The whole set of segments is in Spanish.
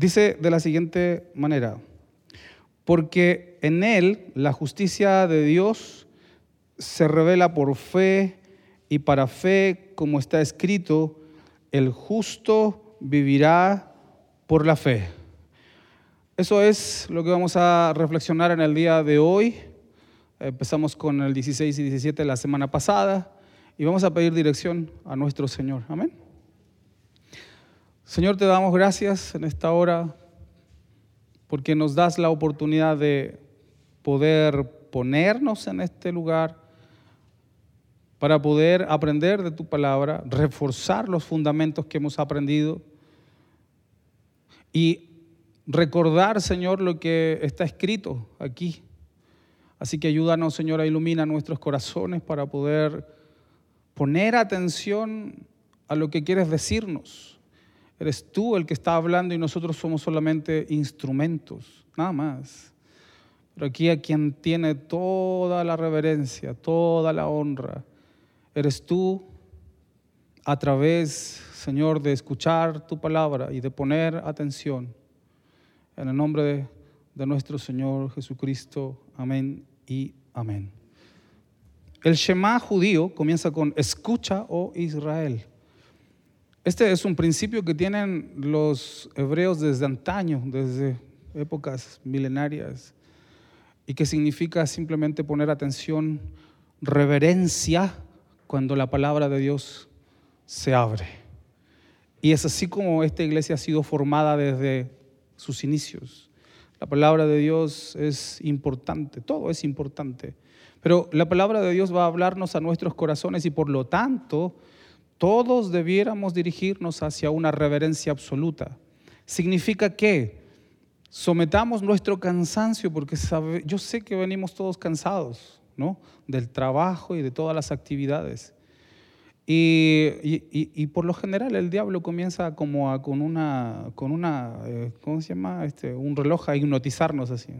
Dice de la siguiente manera, porque en él la justicia de Dios se revela por fe y para fe, como está escrito, el justo vivirá por la fe. Eso es lo que vamos a reflexionar en el día de hoy. Empezamos con el 16 y 17 de la semana pasada y vamos a pedir dirección a nuestro Señor. Amén. Señor, te damos gracias en esta hora porque nos das la oportunidad de poder ponernos en este lugar para poder aprender de tu palabra, reforzar los fundamentos que hemos aprendido y recordar, Señor, lo que está escrito aquí. Así que ayúdanos, Señor, a iluminar nuestros corazones para poder poner atención a lo que quieres decirnos Eres tú el que está hablando y nosotros somos solamente instrumentos, nada más. Pero aquí a quien tiene toda la reverencia, toda la honra, eres tú a través, Señor, de escuchar tu palabra y de poner atención. En el nombre de, de nuestro Señor Jesucristo. Amén y amén. El Shema judío comienza con escucha, oh Israel. Este es un principio que tienen los hebreos desde antaño, desde épocas milenarias, y que significa simplemente poner atención, reverencia cuando la palabra de Dios se abre. Y es así como esta iglesia ha sido formada desde sus inicios. La palabra de Dios es importante, todo es importante. Pero la palabra de Dios va a hablarnos a nuestros corazones y por lo tanto todos debiéramos dirigirnos hacia una reverencia absoluta. Significa que sometamos nuestro cansancio, porque yo sé que venimos todos cansados, ¿no? Del trabajo y de todas las actividades. Y, por lo general el diablo comienza como a, con una, con una eh, ¿cómo se llama? Este, un reloj a hipnotizarnos así.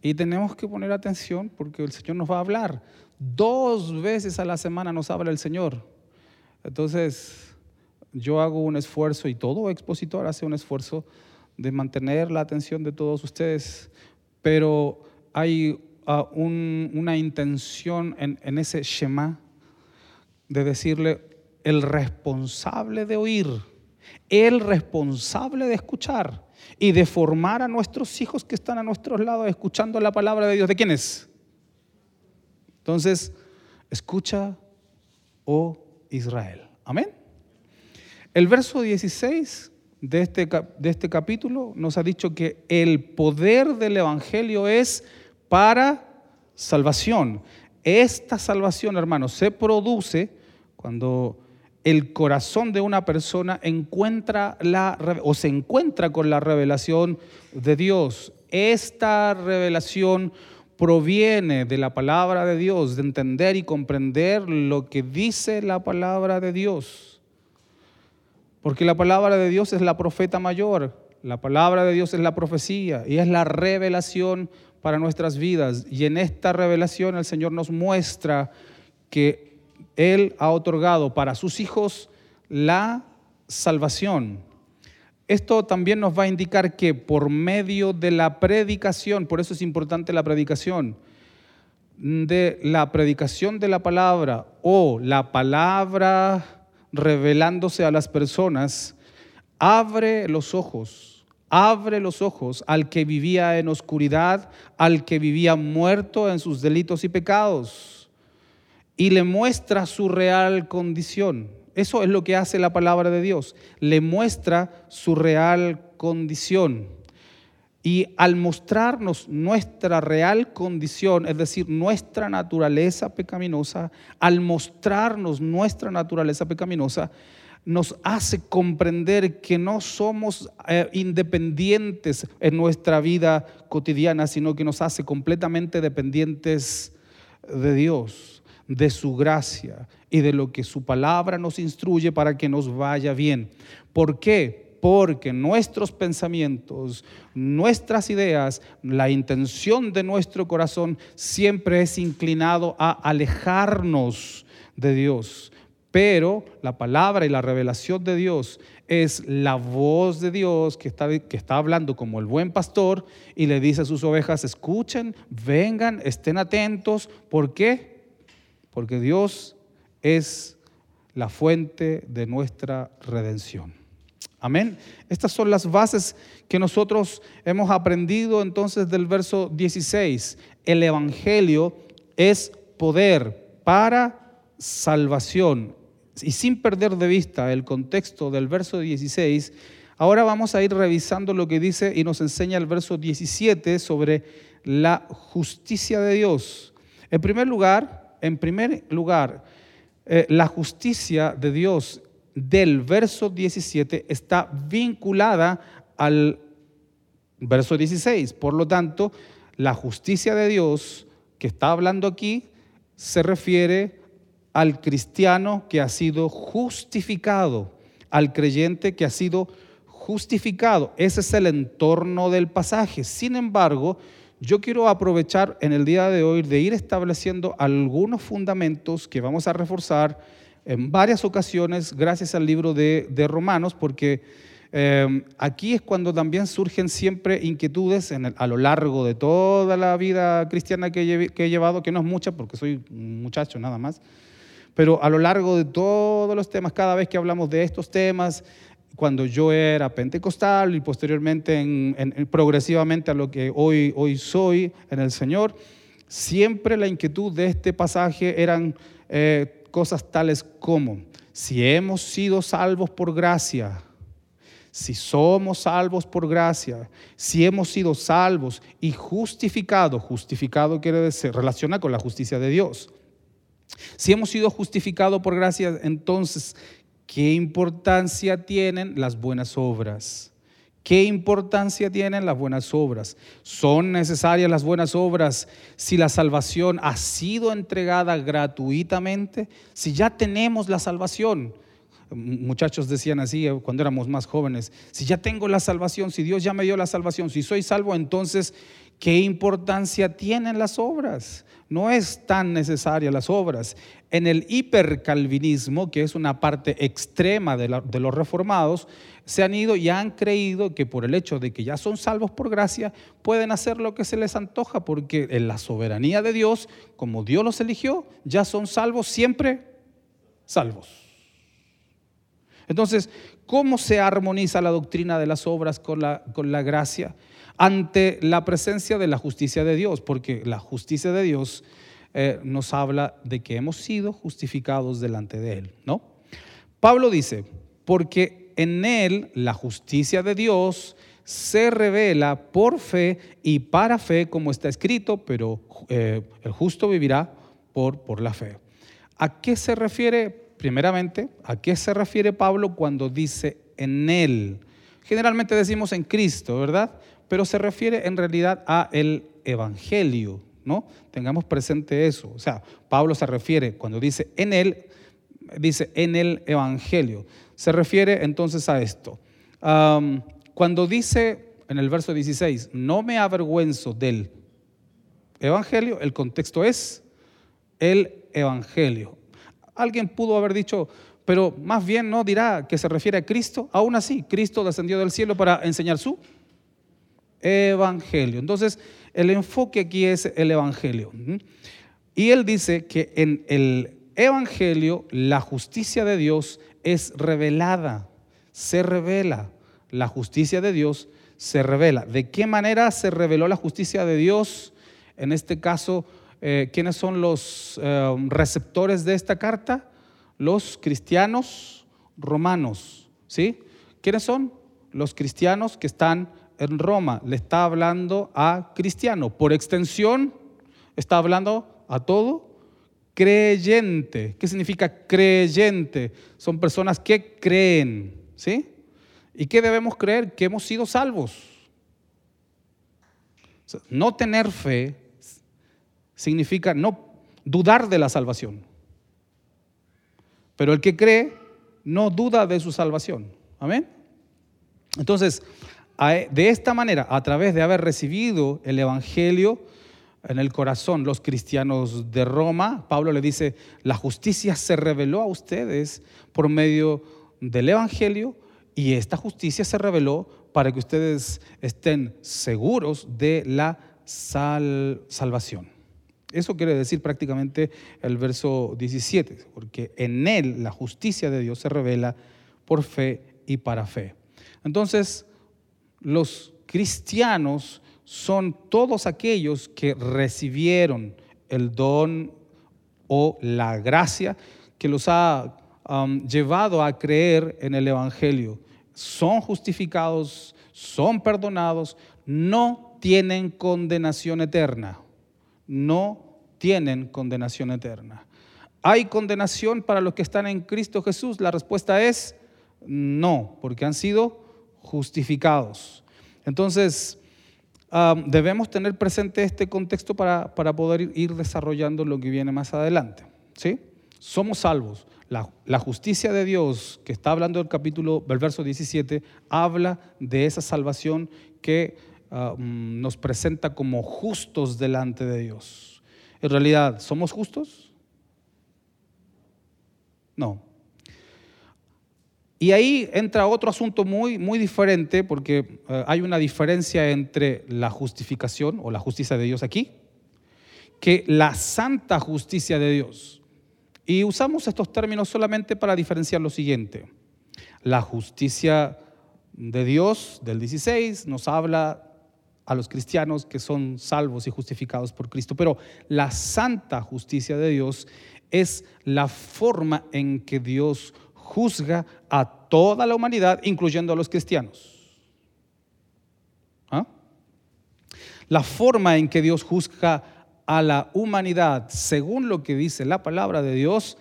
Y tenemos que poner atención porque el Señor nos va a hablar. Dos veces a la semana nos habla el Señor. Entonces, yo hago un esfuerzo y todo expositor hace un esfuerzo de mantener la atención de todos ustedes, pero hay ah, una intención en, ese Shema de decirle el responsable de oír, el responsable de escuchar y de formar a nuestros hijos que están a nuestros lados escuchando la palabra de Dios. ¿De quién es? Entonces, escucha, oh Israel. Amén. El verso 16 de este, de este capítulo nos ha dicho que el poder del Evangelio es para salvación. Esta salvación, hermanos, se produce cuando el corazón de una persona encuentra la o se encuentra con la revelación de Dios. Esta revelación proviene de la palabra de Dios, de entender y comprender lo que dice la palabra de Dios. Porque la palabra de Dios es la profeta mayor, la palabra de Dios es la profecía y es la revelación para nuestras vidas. Y en esta revelación el Señor nos muestra que Él ha otorgado para sus hijos la salvación. Esto también nos va a indicar que por medio de la predicación, por eso es importante la predicación, de la predicación de la palabra o la palabra revelándose a las personas, abre los ojos, abre los ojos al que vivía en oscuridad, al que vivía muerto en sus delitos y pecados, y le muestra su real condición. Eso es lo que hace la palabra de Dios. Le muestra su real condición. Y al mostrarnos nuestra real condición, es decir, nuestra naturaleza pecaminosa, al mostrarnos nuestra naturaleza pecaminosa, nos hace comprender que no somos eh, independientes en nuestra vida cotidiana, sino que nos hace completamente dependientes de Dios de su gracia y de lo que su palabra nos instruye para que nos vaya bien. ¿Por qué? Porque nuestros pensamientos, nuestras ideas, la intención de nuestro corazón siempre es inclinado a alejarnos de Dios. pero la palabra y la revelación de Dios es la voz de Dios que está, que está hablando como el buen pastor y le dice a sus ovejas, escuchen, vengan, estén atentos. ¿Por qué? Porque Dios es la fuente de nuestra redención. Amén. Estas son las bases que nosotros hemos aprendido entonces del verso 16. El Evangelio es poder para salvación. Y sin perder de vista el contexto del verso 16, ahora vamos a ir revisando lo que dice y nos enseña el verso 17 sobre la justicia de Dios. En primer lugar, en primer lugar, eh, la justicia de Dios del verso 17 está vinculada al verso 16. Por lo tanto, la justicia de Dios que está hablando aquí se refiere al cristiano que ha sido justificado, al creyente que ha sido justificado. Ese es el entorno del pasaje. Sin embargo, yo quiero aprovechar en el día de hoy de ir estableciendo algunos fundamentos que vamos a reforzar en varias ocasiones gracias al libro de, Romanos, porque eh, aquí es cuando también surgen siempre inquietudes a lo largo de toda la vida cristiana que, que he llevado, que no es mucha porque soy un muchacho nada más, pero a lo largo de todos los temas, cada vez que hablamos de estos temas, cuando yo era pentecostal y posteriormente en, progresivamente a lo que hoy, hoy soy en el Señor, siempre la inquietud de este pasaje eran eh, cosas tales como, si hemos sido salvos por gracia, si somos salvos por gracia, si hemos sido salvos y justificados, justificado quiere decir, relaciona con la justicia de Dios. Si hemos sido justificados por gracia, entonces ¿Qué importancia tienen las buenas obras? ¿Qué importancia tienen las buenas obras? ¿Son necesarias las buenas obras si la salvación ha sido entregada gratuitamente? Si ya tenemos la salvación. Muchachos decían así eh, cuando éramos más jóvenes, si ya tengo la salvación, si Dios ya me dio la salvación, si soy salvo, entonces, ¿qué importancia tienen las obras? No es tan necesaria las obras. En el hipercalvinismo, que es una parte extrema de, los reformados, se han ido y han creído que por el hecho de que ya son salvos por gracia, pueden hacer lo que se les antoja, porque en la soberanía de Dios, como Dios los eligió, ya son salvos siempre salvos. Entonces, ¿cómo se armoniza la doctrina de las obras con la, con la gracia? Ante la presencia de la justicia de Dios, porque la justicia de Dios eh, nos habla de que hemos sido justificados delante de Él, ¿no? Pablo dice, porque en Él la justicia de Dios se revela por fe y para fe, como está escrito, pero eh, el justo vivirá por, por la fe. ¿A qué se refiere, primeramente, a qué se refiere Pablo cuando dice en Él? Generalmente decimos en Cristo, ¿verdad? Pero se refiere en realidad a el Evangelio, ¿no? Tengamos presente eso. O sea, Pablo se refiere, cuando dice en él, dice en el Evangelio. Se refiere entonces a esto. cuando dice en el verso 16, no me avergüenzo del Evangelio, el contexto es el Evangelio. Alguien pudo haber dicho, pero más bien no dirá que se refiere a Cristo. Aún así, Cristo descendió del cielo para enseñar su Evangelio. Entonces, el enfoque aquí es el Evangelio. Y él dice que en el Evangelio la justicia de Dios es revelada, se revela. La justicia de Dios se revela. ¿De qué manera se reveló la justicia de Dios? En este caso, eh, ¿quiénes son los eh, receptores de esta carta? Los cristianos romanos. ¿Sí? ¿Quiénes son? Los cristianos que están en Roma le está hablando a cristiano. Por extensión, está hablando a todo creyente. ¿Qué significa creyente? Son personas que creen, ¿sí? ¿Y qué debemos creer? Que hemos sido salvos. no tener fe significa no dudar de la salvación. Pero el que cree no duda de su salvación. Amén. Entonces, de esta manera, a través de haber recibido el Evangelio, en el corazón los cristianos de Roma. Pablo le dice, la justicia se reveló a ustedes por medio del Evangelio y esta justicia se reveló para que ustedes estén seguros de la salvación. Eso quiere decir prácticamente el verso 17, porque en él la justicia de Dios se revela por fe y para fe. Entonces, los cristianos son todos aquellos que recibieron el don o la gracia que los ha um, llevado a creer en el Evangelio. Son justificados, son perdonados, no tienen condenación eterna no tienen condenación eterna. ¿Hay condenación para los que están en Cristo Jesús? La respuesta es no, porque han sido justificados. Entonces, debemos tener presente este contexto para, poder ir desarrollando lo que viene más adelante. ¿sí? Somos salvos. La, justicia de Dios, que está hablando del capítulo, del verso 17, habla de esa salvación que mm, nos presenta como justos delante de Dios. En realidad, ¿somos justos? No. Y ahí entra otro asunto muy, muy diferente, porque eh, hay una diferencia entre la justificación o la justicia de Dios aquí, que la santa justicia de Dios. Y usamos estos términos solamente para diferenciar lo siguiente. La justicia de Dios del 16 nos habla a los cristianos que son salvos y justificados por Cristo. Pero la santa justicia de Dios es la forma en que Dios juzga a toda la humanidad, incluyendo a los cristianos. ¿Ah? La forma en que Dios juzga a la humanidad, según lo que dice la palabra de Dios,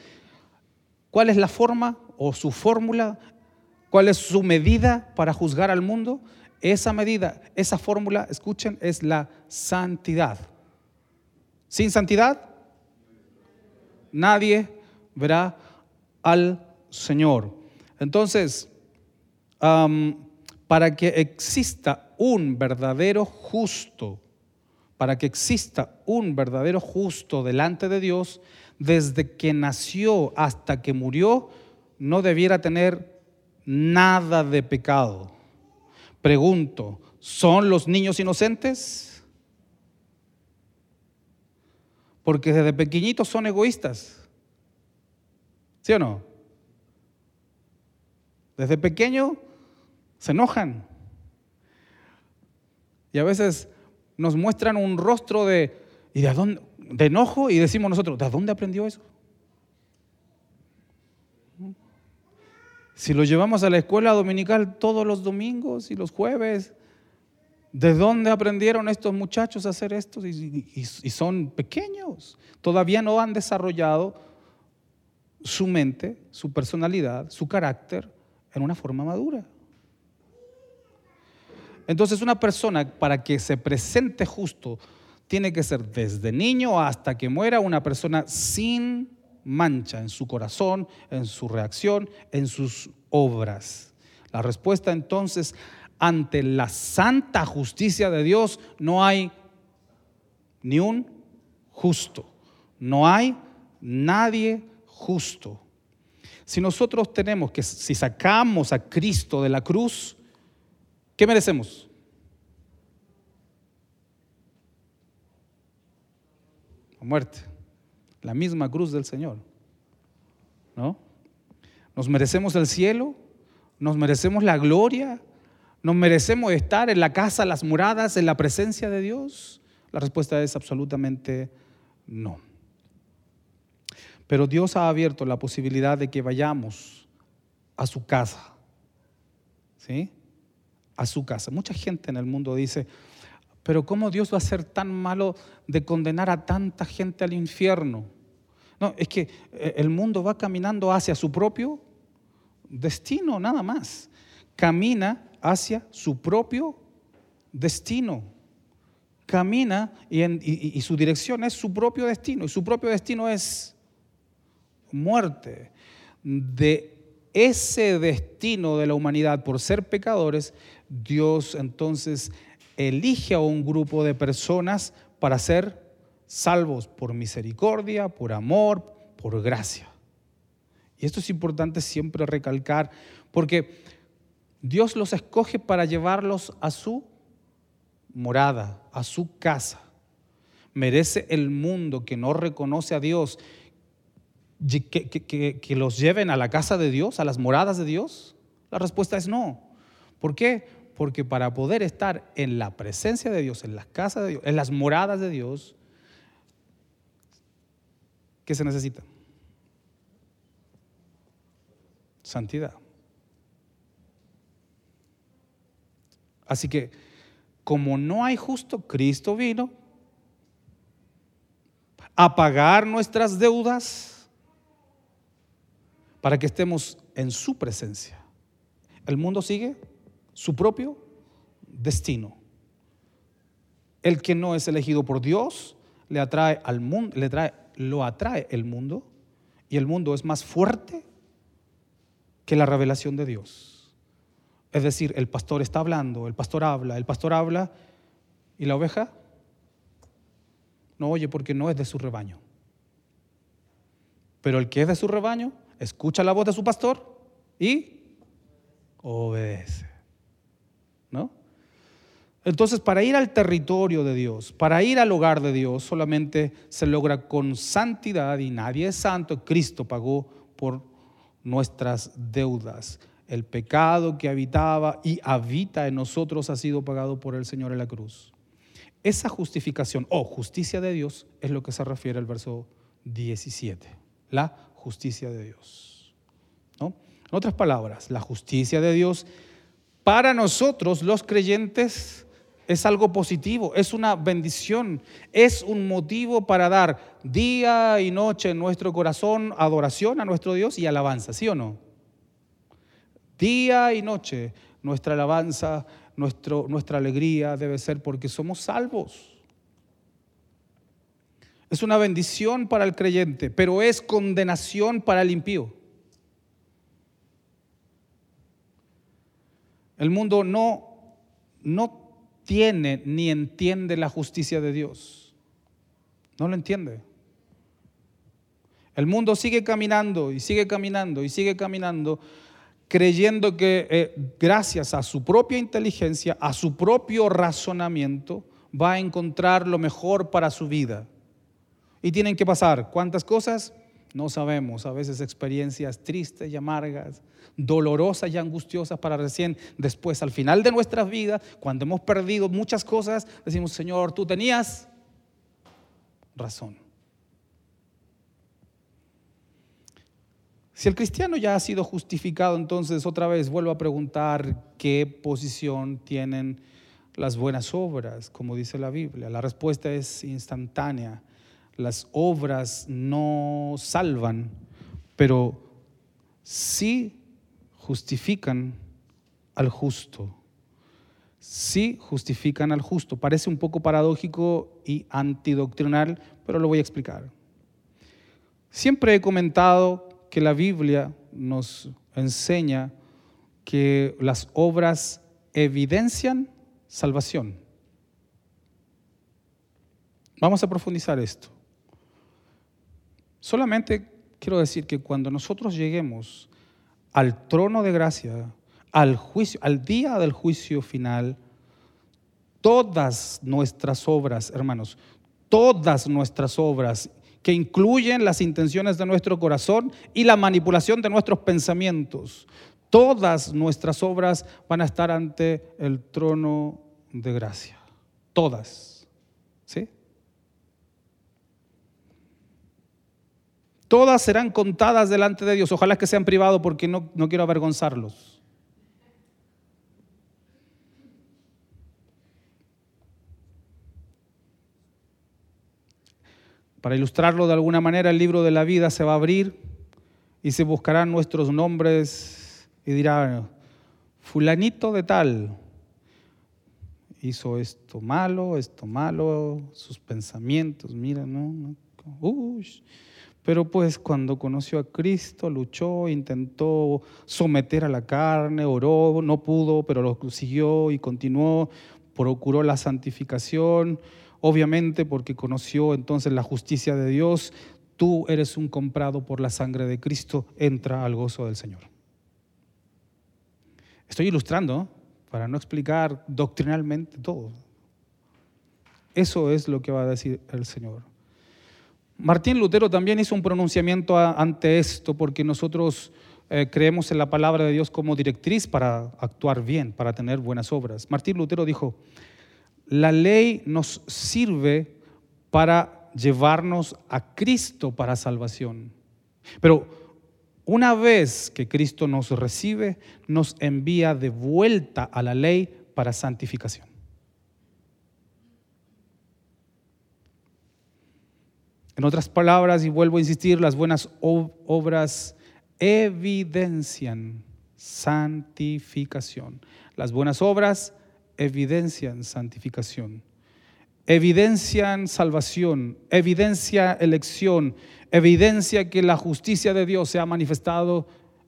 ¿cuál es la forma o su fórmula? ¿Cuál es su medida para juzgar al mundo? Esa medida, esa fórmula, escuchen, es la santidad. Sin santidad, nadie verá al Señor. Entonces, para que exista un verdadero justo, para que exista un verdadero justo delante de Dios, desde que nació hasta que murió, no debiera tener nada de pecado. Pregunto, ¿son los niños inocentes? Porque desde pequeñitos son egoístas. ¿Sí o no? Desde pequeño se enojan. Y a veces nos muestran un rostro de, ¿y de, dónde, de enojo y decimos nosotros, ¿de dónde aprendió eso? Si lo llevamos a la escuela dominical todos los domingos y los jueves, ¿de dónde aprendieron estos muchachos a hacer esto? Y, son pequeños, todavía no han desarrollado su mente, su personalidad, su carácter en una forma madura. Entonces una persona para que se presente justo tiene que ser desde niño hasta que muera una persona sin mancha en su corazón, en su reacción, en sus obras. La respuesta entonces, ante la santa justicia de Dios, no hay ni un justo, no hay nadie justo. Si nosotros tenemos que, si sacamos a Cristo de la cruz, ¿qué merecemos? La muerte la misma cruz del Señor. ¿No? ¿Nos merecemos el cielo? ¿Nos merecemos la gloria? ¿Nos merecemos estar en la casa, las muradas, en la presencia de Dios? La respuesta es absolutamente no. Pero Dios ha abierto la posibilidad de que vayamos a su casa. ¿Sí? A su casa. Mucha gente en el mundo dice, pero ¿cómo Dios va a ser tan malo de condenar a tanta gente al infierno? No, es que eh, el mundo va caminando hacia su propio destino, nada más. Camina hacia su propio destino. Camina y, su dirección es su propio destino. Y su propio destino es muerte. De ese destino de la humanidad por ser pecadores, Dios entonces elige a un grupo de personas para ser salvos por misericordia, por amor, por gracia. Y esto es importante siempre recalcar, porque Dios los escoge para llevarlos a su morada, a su casa. Merece el mundo que no reconoce a Dios que, los lleven a la casa de Dios, a las moradas de Dios? La respuesta es no. ¿Por qué? Porque para poder estar en la presencia de Dios, en las casas de Dios, en las moradas de Dios, ¿qué se necesita? Santidad. Así que, como no hay justo, Cristo vino a pagar nuestras deudas para que estemos en su presencia. El mundo sigue su propio destino. El que no es elegido por Dios le atrae al mundo, le trae, lo atrae el mundo y el mundo es más fuerte que la revelación de Dios. Es decir, el pastor está hablando, el pastor habla, el pastor habla y la oveja no oye porque no es de su rebaño. Pero el que es de su rebaño escucha la voz de su pastor y obedece. ¿No? Entonces, para ir al territorio de Dios, para ir al hogar de Dios, solamente se logra con santidad y nadie es santo. Cristo pagó por nuestras deudas. El pecado que habitaba y habita en nosotros ha sido pagado por el Señor en la cruz. Esa justificación o justicia de Dios es lo que se refiere al verso 17, la justicia de Dios. ¿no? En otras palabras, la justicia de Dios para nosotros los creyentes es algo positivo, es una bendición, es un motivo para dar día y noche en nuestro corazón adoración a nuestro Dios y alabanza, ¿sí o no? Día y noche nuestra alabanza, nuestro, nuestra alegría debe ser porque somos salvos. Es una bendición para el creyente, pero es condenación para el impío. El mundo no, no tiene ni entiende la justicia de Dios. No lo entiende. El mundo sigue caminando y sigue caminando y sigue caminando creyendo que eh, gracias a su propia inteligencia, a su propio razonamiento, va a encontrar lo mejor para su vida. Y tienen que pasar, ¿cuántas cosas? No sabemos, a veces experiencias tristes y amargas, dolorosas y angustiosas para recién después, al final de nuestras vidas, cuando hemos perdido muchas cosas, decimos, Señor, tú tenías razón. Si el cristiano ya ha sido justificado, entonces otra vez vuelvo a preguntar qué posición tienen las buenas obras, como dice la Biblia. La respuesta es instantánea. Las obras no salvan, pero sí justifican al justo. Sí justifican al justo. Parece un poco paradójico y antidoctrinal, pero lo voy a explicar. Siempre he comentado que la Biblia nos enseña que las obras evidencian salvación. Vamos a profundizar esto. Solamente quiero decir que cuando nosotros lleguemos al trono de gracia, al juicio, al día del juicio final, todas nuestras obras, hermanos, todas nuestras obras que incluyen las intenciones de nuestro corazón y la manipulación de nuestros pensamientos. Todas nuestras obras van a estar ante el trono de gracia. Todas. ¿Sí? Todas serán contadas delante de Dios. Ojalá que sean privados porque no, no quiero avergonzarlos. Para ilustrarlo de alguna manera, el libro de la vida se va a abrir y se buscarán nuestros nombres y dirán, fulanito de tal, hizo esto malo, esto malo, sus pensamientos, mira, ¿no? Pero pues cuando conoció a Cristo, luchó, intentó someter a la carne, oró, no pudo, pero lo siguió y continuó, procuró la santificación, obviamente porque conoció entonces la justicia de Dios, tú eres un comprado por la sangre de Cristo, entra al gozo del Señor. Estoy ilustrando para no explicar doctrinalmente todo. Eso es lo que va a decir el Señor. Martín Lutero también hizo un pronunciamiento ante esto porque nosotros eh, creemos en la palabra de Dios como directriz para actuar bien, para tener buenas obras. Martín Lutero dijo, la ley nos sirve para llevarnos a Cristo para salvación. Pero una vez que Cristo nos recibe, nos envía de vuelta a la ley para santificación. En otras palabras, y vuelvo a insistir, las buenas obras evidencian santificación. Las buenas obras evidencian santificación, evidencian salvación, evidencia elección, evidencia que la justicia de Dios se ha manifestado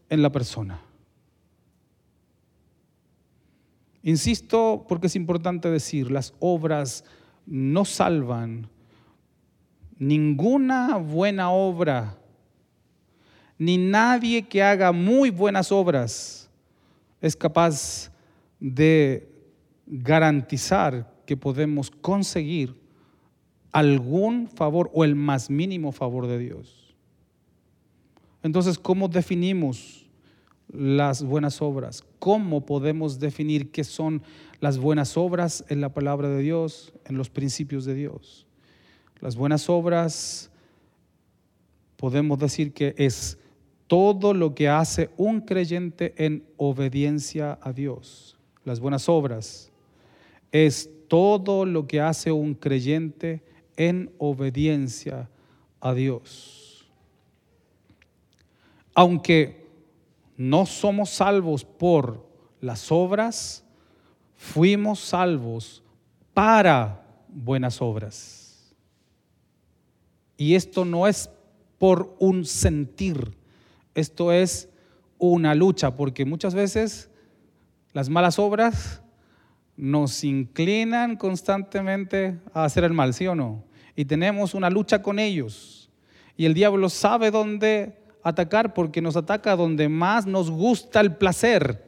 en la persona. Insisto porque es importante decir, las obras no salvan. Ninguna buena obra, ni nadie que haga muy buenas obras es capaz de garantizar que podemos conseguir algún favor o el más mínimo favor de Dios. Entonces, ¿cómo definimos las buenas obras? ¿Cómo podemos definir qué son las buenas obras en la palabra de Dios, en los principios de Dios? Las buenas obras podemos decir que es todo lo que hace un creyente en obediencia a Dios. Las buenas obras es todo lo que hace un creyente en obediencia a Dios. Aunque no somos salvos por las obras, fuimos salvos para buenas obras. Y esto no es por un sentir, esto es una lucha, porque muchas veces las malas obras nos inclinan constantemente a hacer el mal, ¿sí o no? Y tenemos una lucha con ellos. Y el diablo sabe dónde atacar porque nos ataca donde más nos gusta el placer.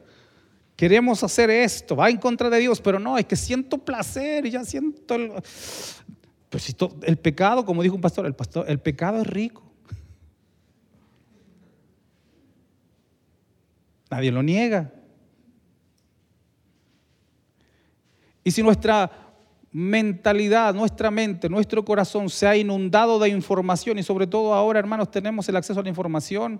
Queremos hacer esto, va en contra de Dios, pero no, es que siento placer y ya siento el... Pues si el pecado, como dijo un pastor, el pastor, el pecado es rico. Nadie lo niega. Y si nuestra mentalidad, nuestra mente, nuestro corazón se ha inundado de información y sobre todo ahora, hermanos, tenemos el acceso a la información,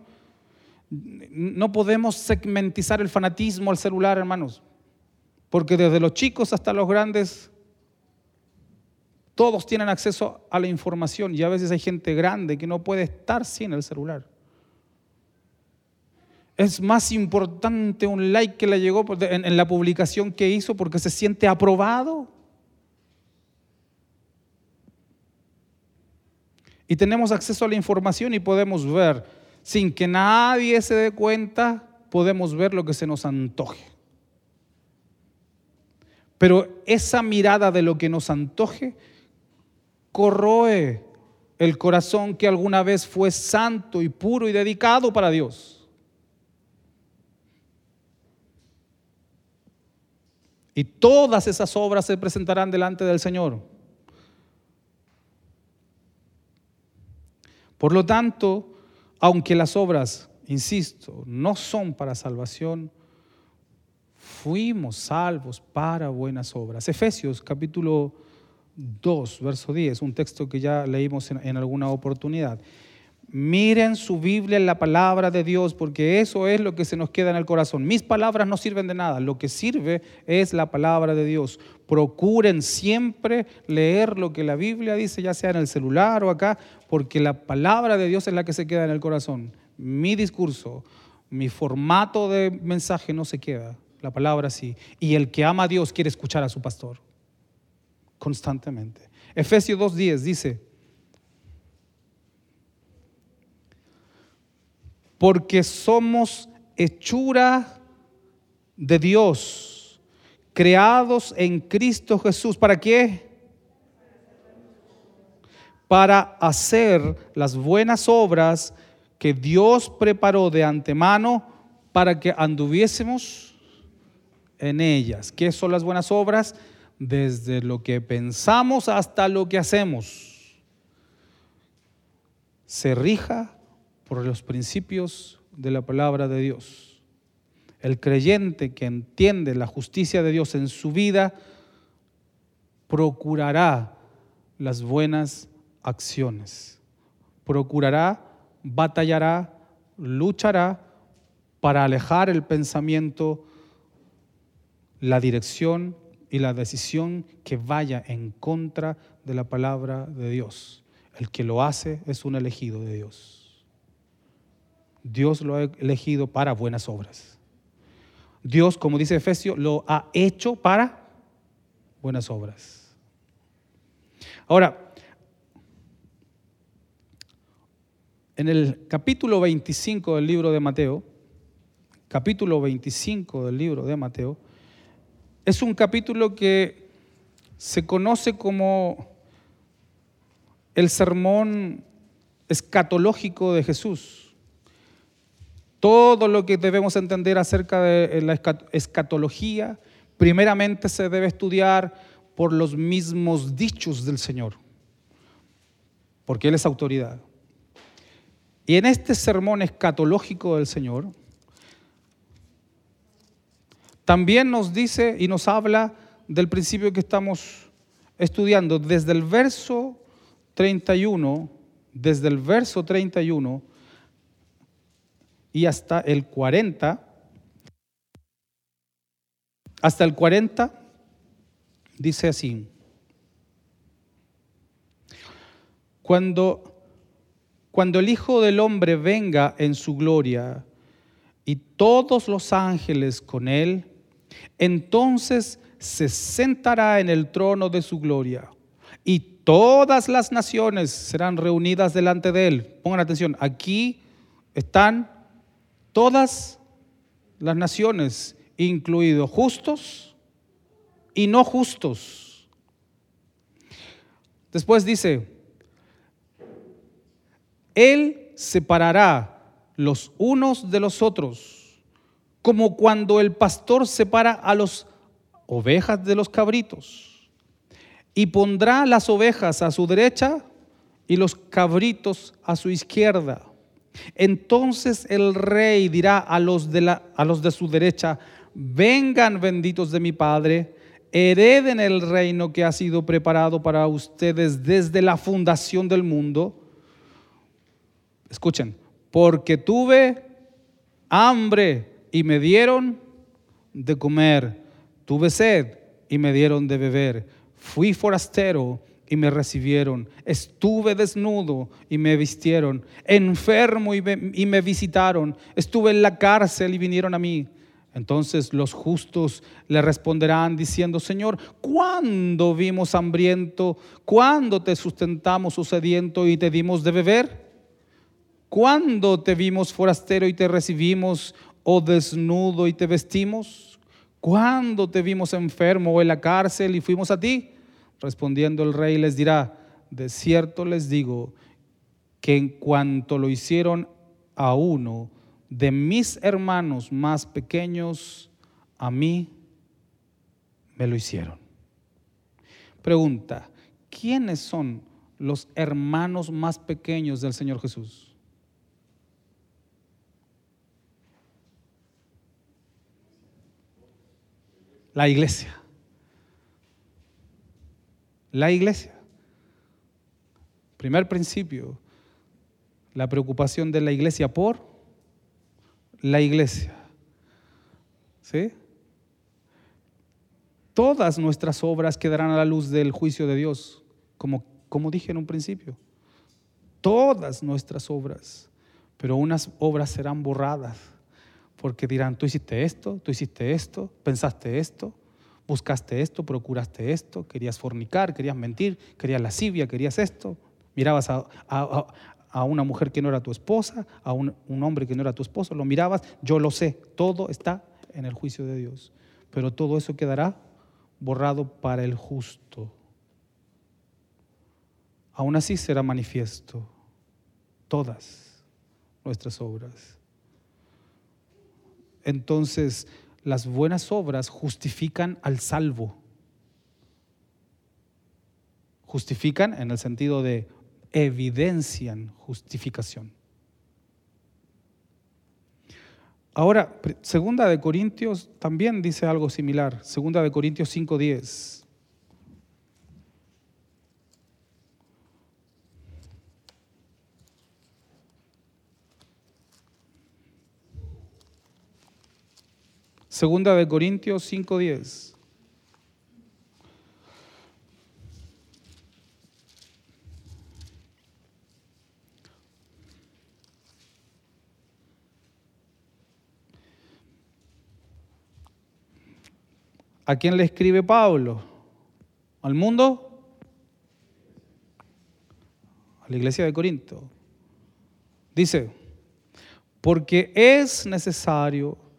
no podemos segmentizar el fanatismo al celular, hermanos, porque desde los chicos hasta los grandes, todos tienen acceso a la información y a veces hay gente grande que no puede estar sin el celular. Es más importante un like que le llegó en, la publicación que hizo porque se siente aprobado. Y tenemos acceso a la información y podemos ver, sin que nadie se dé cuenta, podemos ver lo que se nos antoje. Pero esa mirada de lo que nos antoje corroe el corazón que alguna vez fue santo y puro y dedicado para Dios. Y todas esas obras se presentarán delante del Señor. Por lo tanto, aunque las obras, insisto, no son para salvación, fuimos salvos para buenas obras. Efesios capítulo 2, verso 10, un texto que ya leímos en, alguna oportunidad. Miren su Biblia en la palabra de Dios, porque eso es lo que se nos queda en el corazón. Mis palabras no sirven de nada, lo que sirve es la palabra de Dios. Procuren siempre leer lo que la Biblia dice, ya sea en el celular o acá, porque la palabra de Dios es la que se queda en el corazón. Mi discurso, mi formato de mensaje no se queda, la palabra sí. Y el que ama a Dios quiere escuchar a su pastor constantemente. Efesios 2.10 dice, porque somos hechura de Dios, creados en Cristo Jesús. ¿Para qué? para hacer las buenas obras que Dios preparó de antemano para que anduviésemos en ellas. ¿Qué son las buenas obras? Desde lo que pensamos hasta lo que hacemos. Se rija por los principios de la palabra de Dios. El creyente que entiende la justicia de Dios en su vida procurará las buenas acciones. Procurará, batallará, luchará para alejar el pensamiento, la dirección y la decisión que vaya en contra de la palabra de Dios. El que lo hace es un elegido de Dios. Dios lo ha elegido para buenas obras. Dios, como dice Efesio, lo ha hecho para buenas obras. Ahora, en el capítulo 25 del libro de Mateo, capítulo 25 del libro de Mateo, es un capítulo que se conoce como el sermón escatológico de Jesús. Todo lo que debemos entender acerca de la escatología, primeramente se debe estudiar por los mismos dichos del Señor, porque Él es autoridad. Y en este sermón escatológico del Señor, también nos dice y nos habla del principio que estamos estudiando desde el verso 31, desde el verso 31 y hasta el 40, hasta el 40 dice así, cuando cuando el Hijo del Hombre venga en su gloria y todos los ángeles con él, entonces se sentará en el trono de su gloria y todas las naciones serán reunidas delante de él. Pongan atención, aquí están todas las naciones, incluidos justos y no justos. Después dice, él separará los unos de los otros, como cuando el pastor separa a las ovejas de los cabritos, y pondrá las ovejas a su derecha y los cabritos a su izquierda. Entonces el rey dirá a los de, la, a los de su derecha, vengan benditos de mi Padre, hereden el reino que ha sido preparado para ustedes desde la fundación del mundo Escuchen, porque tuve hambre y me dieron de comer, tuve sed y me dieron de beber, fui forastero y me recibieron, estuve desnudo y me vistieron, enfermo y me, visitaron, estuve en la cárcel y vinieron a mí. Entonces los justos le responderán diciendo, Señor, ¿cuándo vimos hambriento? ¿Cuándo te sustentamos o sediento y te dimos de beber? ¿Cuándo te vimos forastero y te recibimos o desnudo y te vestimos? ¿Cuándo te vimos enfermo o en la cárcel y fuimos a ti? Respondiendo el rey les dirá, de cierto les digo que en cuanto lo hicieron a uno de mis hermanos más pequeños, a mí me lo hicieron. Pregunta, ¿quiénes son los hermanos más pequeños del Señor Jesús? La iglesia. La iglesia. Primer principio, la preocupación de la iglesia por la iglesia. ¿Sí? Todas nuestras obras quedarán a la luz del juicio de Dios, como, como dije en un principio. Todas nuestras obras, pero unas obras serán borradas porque dirán, tú hiciste esto, tú hiciste esto, pensaste esto, buscaste esto, procuraste esto, querías fornicar, querías mentir, querías lascivia, querías esto, mirabas a, una mujer que no era tu esposa, a un, un hombre que no era tu esposo, lo mirabas, yo lo sé, todo está en el juicio de Dios, pero todo eso quedará borrado para el justo. aún así será manifiesto todas nuestras obras. Entonces, las buenas obras justifican al salvo. Justifican en el sentido de evidencian justificación. Ahora, segunda de Corintios también dice algo similar. Segunda de Corintios 5:10. Segunda de Corintios 5:10. ¿A quién le escribe Pablo? ¿Al mundo? A la iglesia de Corinto. Dice, porque es necesario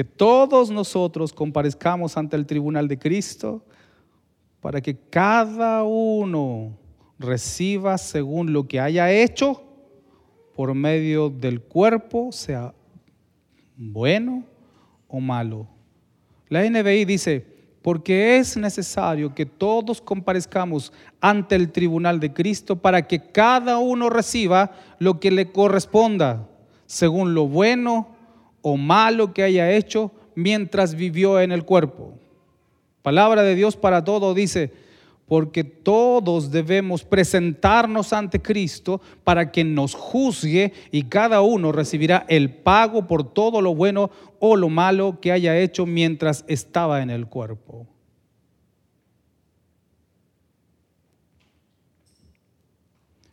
Que todos nosotros comparezcamos ante el tribunal de Cristo para que cada uno reciba según lo que haya hecho por medio del cuerpo, sea bueno o malo. La NBI dice, porque es necesario que todos comparezcamos ante el tribunal de Cristo para que cada uno reciba lo que le corresponda, según lo bueno o malo que haya hecho mientras vivió en el cuerpo. Palabra de Dios para todo dice, porque todos debemos presentarnos ante Cristo para que nos juzgue y cada uno recibirá el pago por todo lo bueno o lo malo que haya hecho mientras estaba en el cuerpo.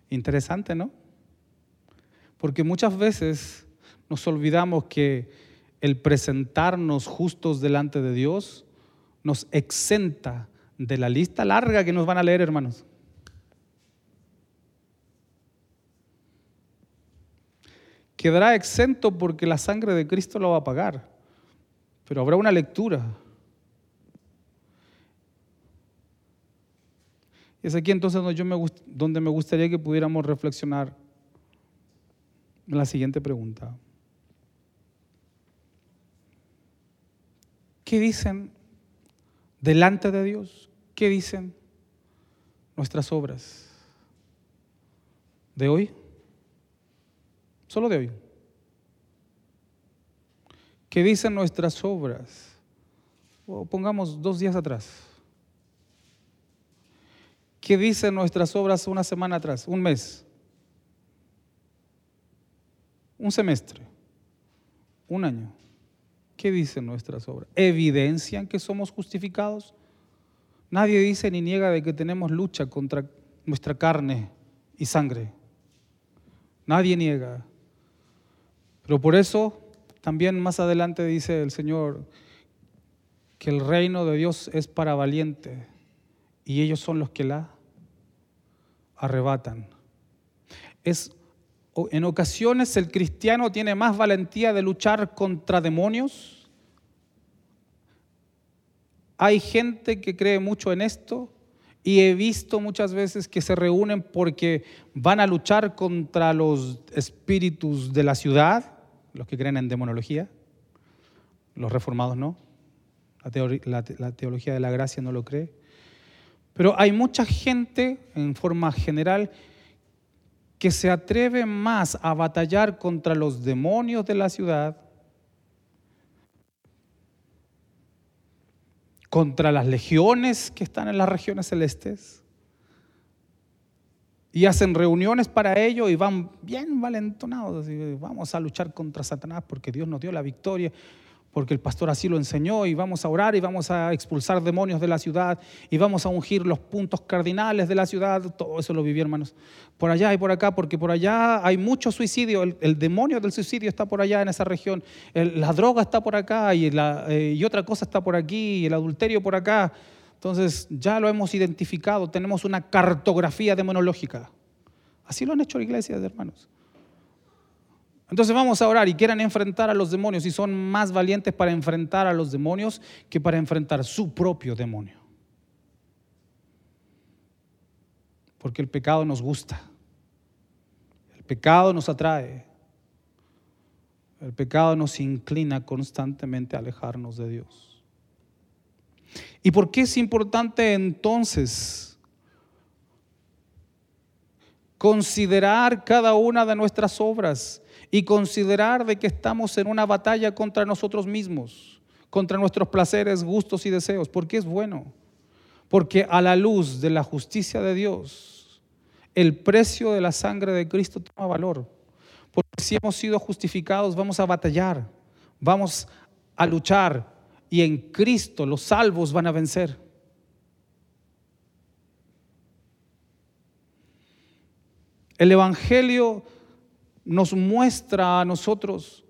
Interesante, ¿no? Porque muchas veces nos olvidamos que el presentarnos justos delante de Dios nos exenta de la lista larga que nos van a leer, hermanos. Quedará exento porque la sangre de Cristo lo va a pagar, pero habrá una lectura. Es aquí entonces donde, yo me, donde me gustaría que pudiéramos reflexionar en la siguiente pregunta. ¿Qué dicen delante de Dios? ¿Qué dicen nuestras obras? ¿De hoy? Solo de hoy. ¿Qué dicen nuestras obras? O pongamos dos días atrás. ¿Qué dicen nuestras obras una semana atrás? Un mes. Un semestre. Un año. ¿Qué dicen nuestras obras? ¿Evidencian que somos justificados? Nadie dice ni niega de que tenemos lucha contra nuestra carne y sangre. Nadie niega. Pero por eso también más adelante dice el Señor que el reino de Dios es para valientes y ellos son los que la arrebatan. Es en ocasiones el cristiano tiene más valentía de luchar contra demonios. Hay gente que cree mucho en esto y he visto muchas veces que se reúnen porque van a luchar contra los espíritus de la ciudad, los que creen en demonología, los reformados no, la, teología de la gracia no lo cree. Pero hay mucha gente en forma general que se atreve más a batallar contra los demonios de la ciudad, contra las legiones que están en las regiones celestes, y hacen reuniones para ello y van bien valentonados, vamos a luchar contra Satanás porque Dios nos dio la victoria porque el pastor así lo enseñó y vamos a orar y vamos a expulsar demonios de la ciudad y vamos a ungir los puntos cardinales de la ciudad. Todo eso lo viví, hermanos. Por allá y por acá, porque por allá hay mucho suicidio. El, demonio del suicidio está por allá en esa región. la droga está por acá y, eh, y otra cosa está por aquí y el adulterio por acá. Entonces ya lo hemos identificado. Tenemos una cartografía demonológica. Así lo han hecho iglesias, hermanos. Entonces vamos a orar y quieran enfrentar a los demonios y son más valientes para enfrentar a los demonios que para enfrentar su propio demonio. Porque el pecado nos gusta. El pecado nos atrae. El pecado nos inclina constantemente a alejarnos de Dios. ¿Y por qué es importante entonces considerar cada una de nuestras obras y considerar de que estamos en una batalla contra nosotros mismos, contra nuestros placeres, gustos y deseos? ¿Por qué es bueno? Porque a la luz de la justicia de Dios, el precio de la sangre de Cristo toma valor. Porque si hemos sido justificados, vamos a batallar, vamos a luchar y en Cristo los salvos van a vencer. El Evangelio nos muestra a nosotros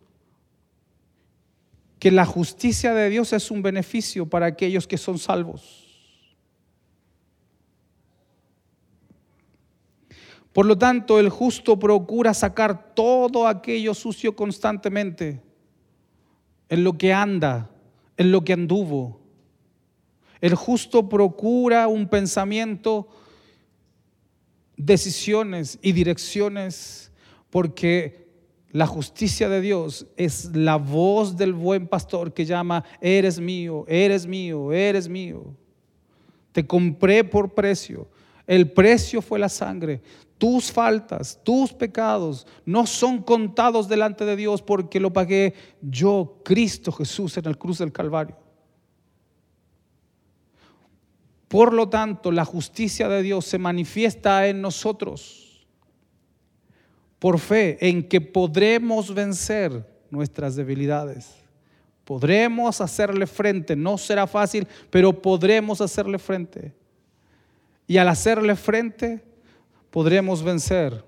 que la justicia de Dios es un beneficio para aquellos que son salvos. Por lo tanto, el justo procura sacar todo aquello sucio constantemente en lo que anda, en lo que anduvo. El justo procura un pensamiento, decisiones y direcciones porque la justicia de Dios es la voz del buen pastor que llama, eres mío, eres mío, eres mío. Te compré por precio. El precio fue la sangre. Tus faltas, tus pecados no son contados delante de Dios porque lo pagué yo, Cristo Jesús, en el cruz del Calvario. Por lo tanto, la justicia de Dios se manifiesta en nosotros por fe, en que podremos vencer nuestras debilidades. Podremos hacerle frente. No será fácil, pero podremos hacerle frente. Y al hacerle frente, podremos vencer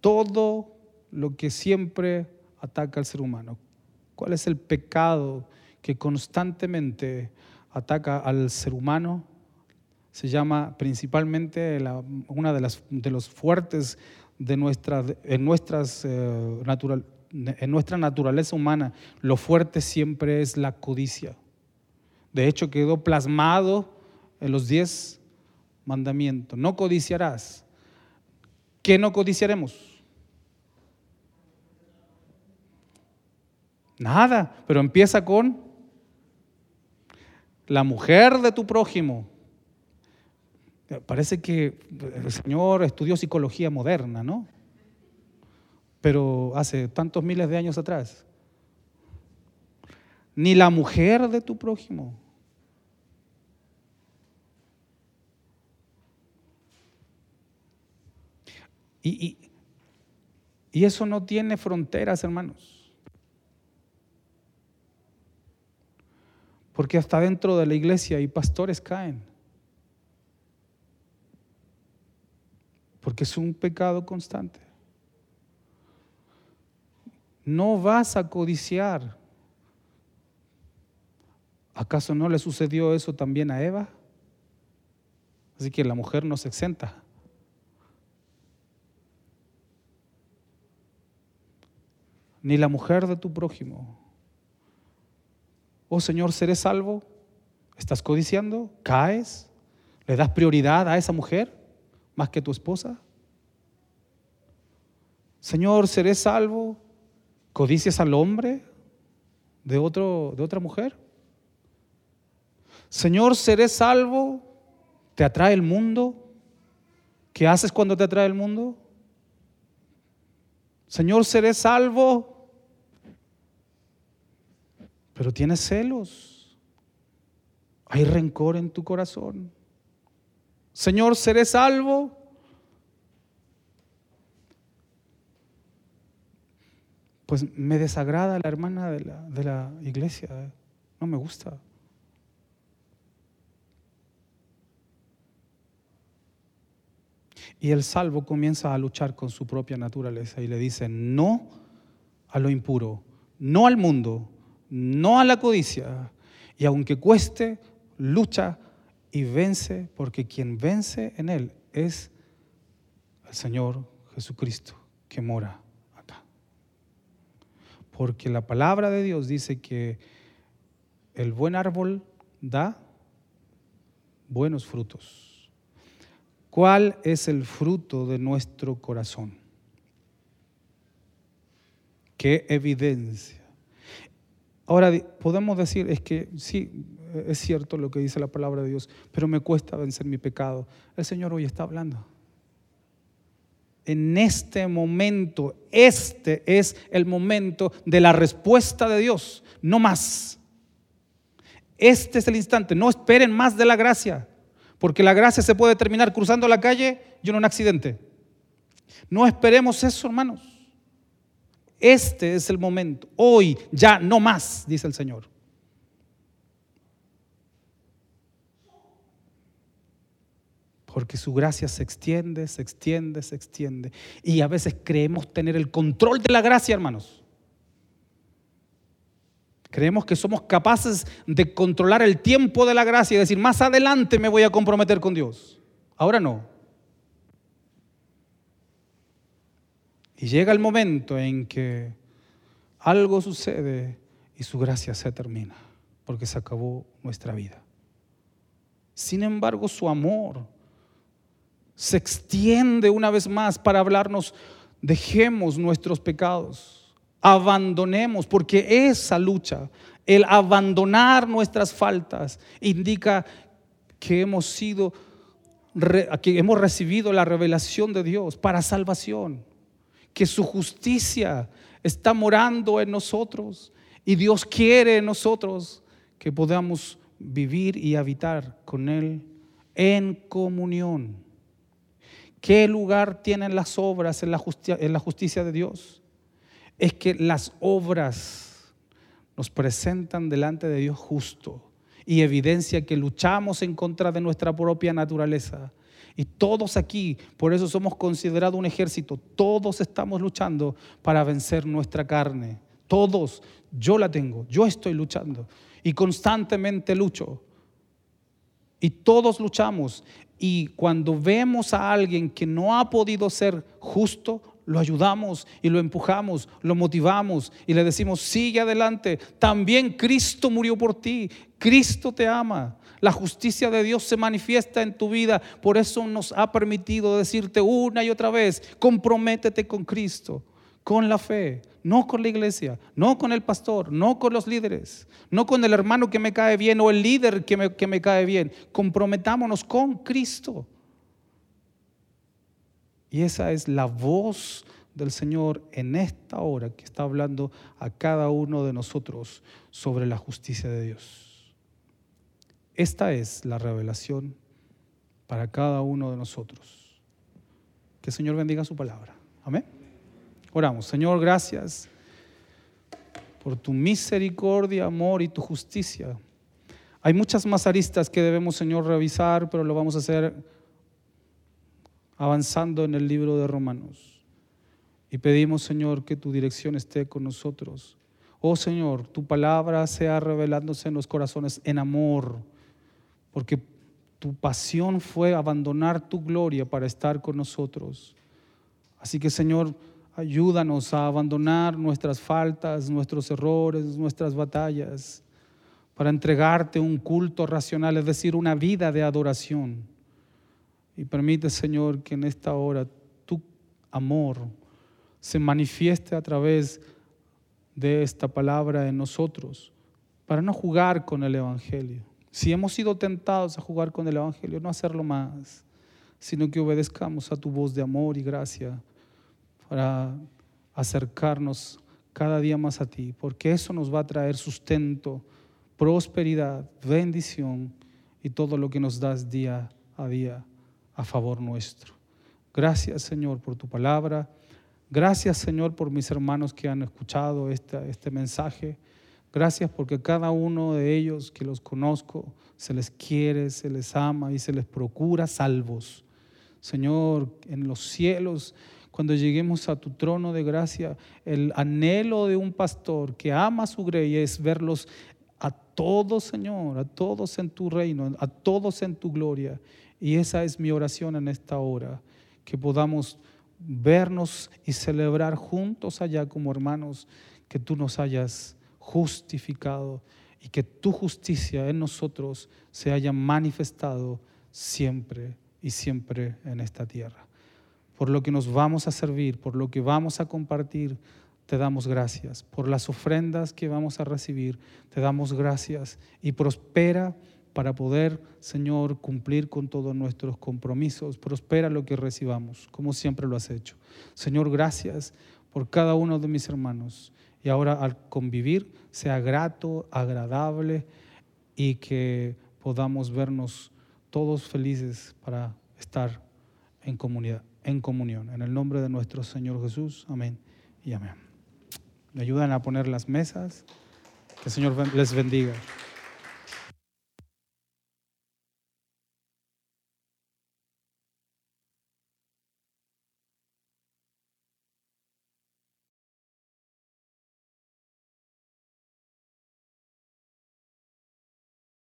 todo lo que siempre ataca al ser humano. ¿Cuál es el pecado que constantemente ataca al ser humano? Se llama principalmente una de, las, de los fuertes de en, nuestras, eh, natural, en nuestra naturaleza humana. Lo fuerte siempre es la codicia. De hecho, quedó plasmado en los diez mandamientos. No codiciarás. ¿Qué no codiciaremos? Nada, pero empieza con la mujer de tu prójimo. Parece que el Señor estudió psicología moderna, ¿no? Pero hace tantos miles de años atrás. Ni la mujer de tu prójimo. Y, eso no tiene fronteras, hermanos. Porque hasta dentro de la iglesia y pastores caen. Porque es un pecado constante. No vas a codiciar. ¿Acaso no le sucedió eso también a Eva? Así que la mujer no se exenta. ni la mujer de tu prójimo. Oh Señor, ¿seré salvo? ¿Estás codiciando? ¿Caes? ¿Le das prioridad a esa mujer más que tu esposa? Señor, ¿seré salvo? ¿Codicias al hombre de, otro, de otra mujer? Señor, ¿seré salvo? ¿Te atrae el mundo? ¿Qué haces cuando te atrae el mundo? Señor, ¿seré salvo? pero tienes celos. Hay rencor en tu corazón. Señor, ¿seré salvo? Pues me desagrada la hermana de la, de la iglesia. Eh. No me gusta. Y el salvo comienza a luchar con su propia naturaleza y le dice, no a lo impuro, no al mundo, no a la codicia. Y aunque cueste, lucha y vence, porque quien vence en él es el Señor Jesucristo que mora acá. Porque la palabra de Dios dice que el buen árbol da buenos frutos. ¿Cuál es el fruto de nuestro corazón? ¿Qué evidencia? Ahora podemos decir, es que sí, es cierto lo que dice la palabra de Dios, pero me cuesta vencer mi pecado. El Señor hoy está hablando. En este momento, este es el momento de la respuesta de Dios, no más. Este es el instante, no esperen más de la gracia, porque la gracia se puede terminar cruzando la calle y en un accidente. No esperemos eso, hermanos. Este es el momento, hoy, ya no más, dice el Señor. Porque su gracia se extiende, se extiende, se extiende. Y a veces creemos tener el control de la gracia, hermanos. Creemos que somos capaces de controlar el tiempo de la gracia y decir, más adelante me voy a comprometer con Dios. Ahora no. Y llega el momento en que algo sucede y su gracia se termina, porque se acabó nuestra vida. Sin embargo, su amor se extiende una vez más para hablarnos, dejemos nuestros pecados, abandonemos, porque esa lucha, el abandonar nuestras faltas, indica que hemos sido, que hemos recibido la revelación de Dios para salvación, que su justicia está morando en nosotros y Dios quiere en nosotros que podamos vivir y habitar con Él en comunión. ¿Qué lugar tienen las obras en la, justicia, en la justicia de Dios? Es que las obras nos presentan delante de Dios justo y evidencia que luchamos en contra de nuestra propia naturaleza. Y todos aquí, por eso somos considerados un ejército, todos estamos luchando para vencer nuestra carne. Todos, yo la tengo, yo estoy luchando y constantemente lucho. Y todos luchamos. Y cuando vemos a alguien que no ha podido ser justo, lo ayudamos y lo empujamos, lo motivamos y le decimos, sigue adelante, también Cristo murió por ti, Cristo te ama, la justicia de Dios se manifiesta en tu vida, por eso nos ha permitido decirte una y otra vez, comprométete con Cristo con la fe, no con la iglesia, no con el pastor, no con los líderes, no con el hermano que me cae bien o el líder que me, que me cae bien. Comprometámonos con Cristo. Y esa es la voz del Señor en esta hora que está hablando a cada uno de nosotros sobre la justicia de Dios. Esta es la revelación para cada uno de nosotros. Que el Señor bendiga su palabra. Amén. Oramos, Señor, gracias por tu misericordia, amor y tu justicia. Hay muchas más aristas que debemos, Señor, revisar, pero lo vamos a hacer avanzando en el libro de Romanos. Y pedimos, Señor, que tu dirección esté con nosotros. Oh Señor, tu palabra sea revelándose en los corazones en amor, porque tu pasión fue abandonar tu gloria para estar con nosotros. Así que, Señor, Ayúdanos a abandonar nuestras faltas, nuestros errores, nuestras batallas, para entregarte un culto racional, es decir, una vida de adoración. Y permite, Señor, que en esta hora tu amor se manifieste a través de esta palabra en nosotros, para no jugar con el Evangelio. Si hemos sido tentados a jugar con el Evangelio, no hacerlo más, sino que obedezcamos a tu voz de amor y gracia para acercarnos cada día más a ti, porque eso nos va a traer sustento, prosperidad, bendición y todo lo que nos das día a día a favor nuestro. Gracias Señor por tu palabra. Gracias Señor por mis hermanos que han escuchado este, este mensaje. Gracias porque cada uno de ellos que los conozco se les quiere, se les ama y se les procura salvos. Señor, en los cielos cuando lleguemos a tu trono de gracia, el anhelo de un pastor que ama a su grey es verlos a todos, Señor, a todos en tu reino, a todos en tu gloria. Y esa es mi oración en esta hora, que podamos vernos y celebrar juntos allá como hermanos que tú nos hayas justificado y que tu justicia en nosotros se haya manifestado siempre y siempre en esta tierra. Por lo que nos vamos a servir, por lo que vamos a compartir, te damos gracias. Por las ofrendas que vamos a recibir, te damos gracias. Y prospera para poder, Señor, cumplir con todos nuestros compromisos. Prospera lo que recibamos, como siempre lo has hecho. Señor, gracias por cada uno de mis hermanos. Y ahora al convivir sea grato, agradable y que podamos vernos todos felices para estar en comunidad, en comunión. En el nombre de nuestro Señor Jesús. Amén y amén. Me ayudan a poner las mesas. Que Señor les bendiga.